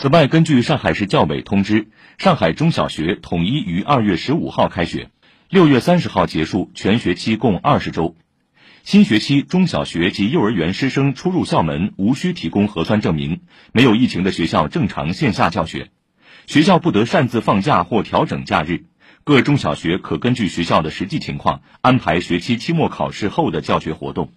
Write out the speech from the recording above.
此外根据上海市教委通知上海中小学统一于二月十五号开学六月三十号结束全学期共二十周。新学期中小学及幼儿园师生出入校门无需提供核酸证明没有疫情的学校正常线下教学。学校不得擅自放假或调整假日各中小学可根据学校的实际情况安排学期期末考试后的教学活动。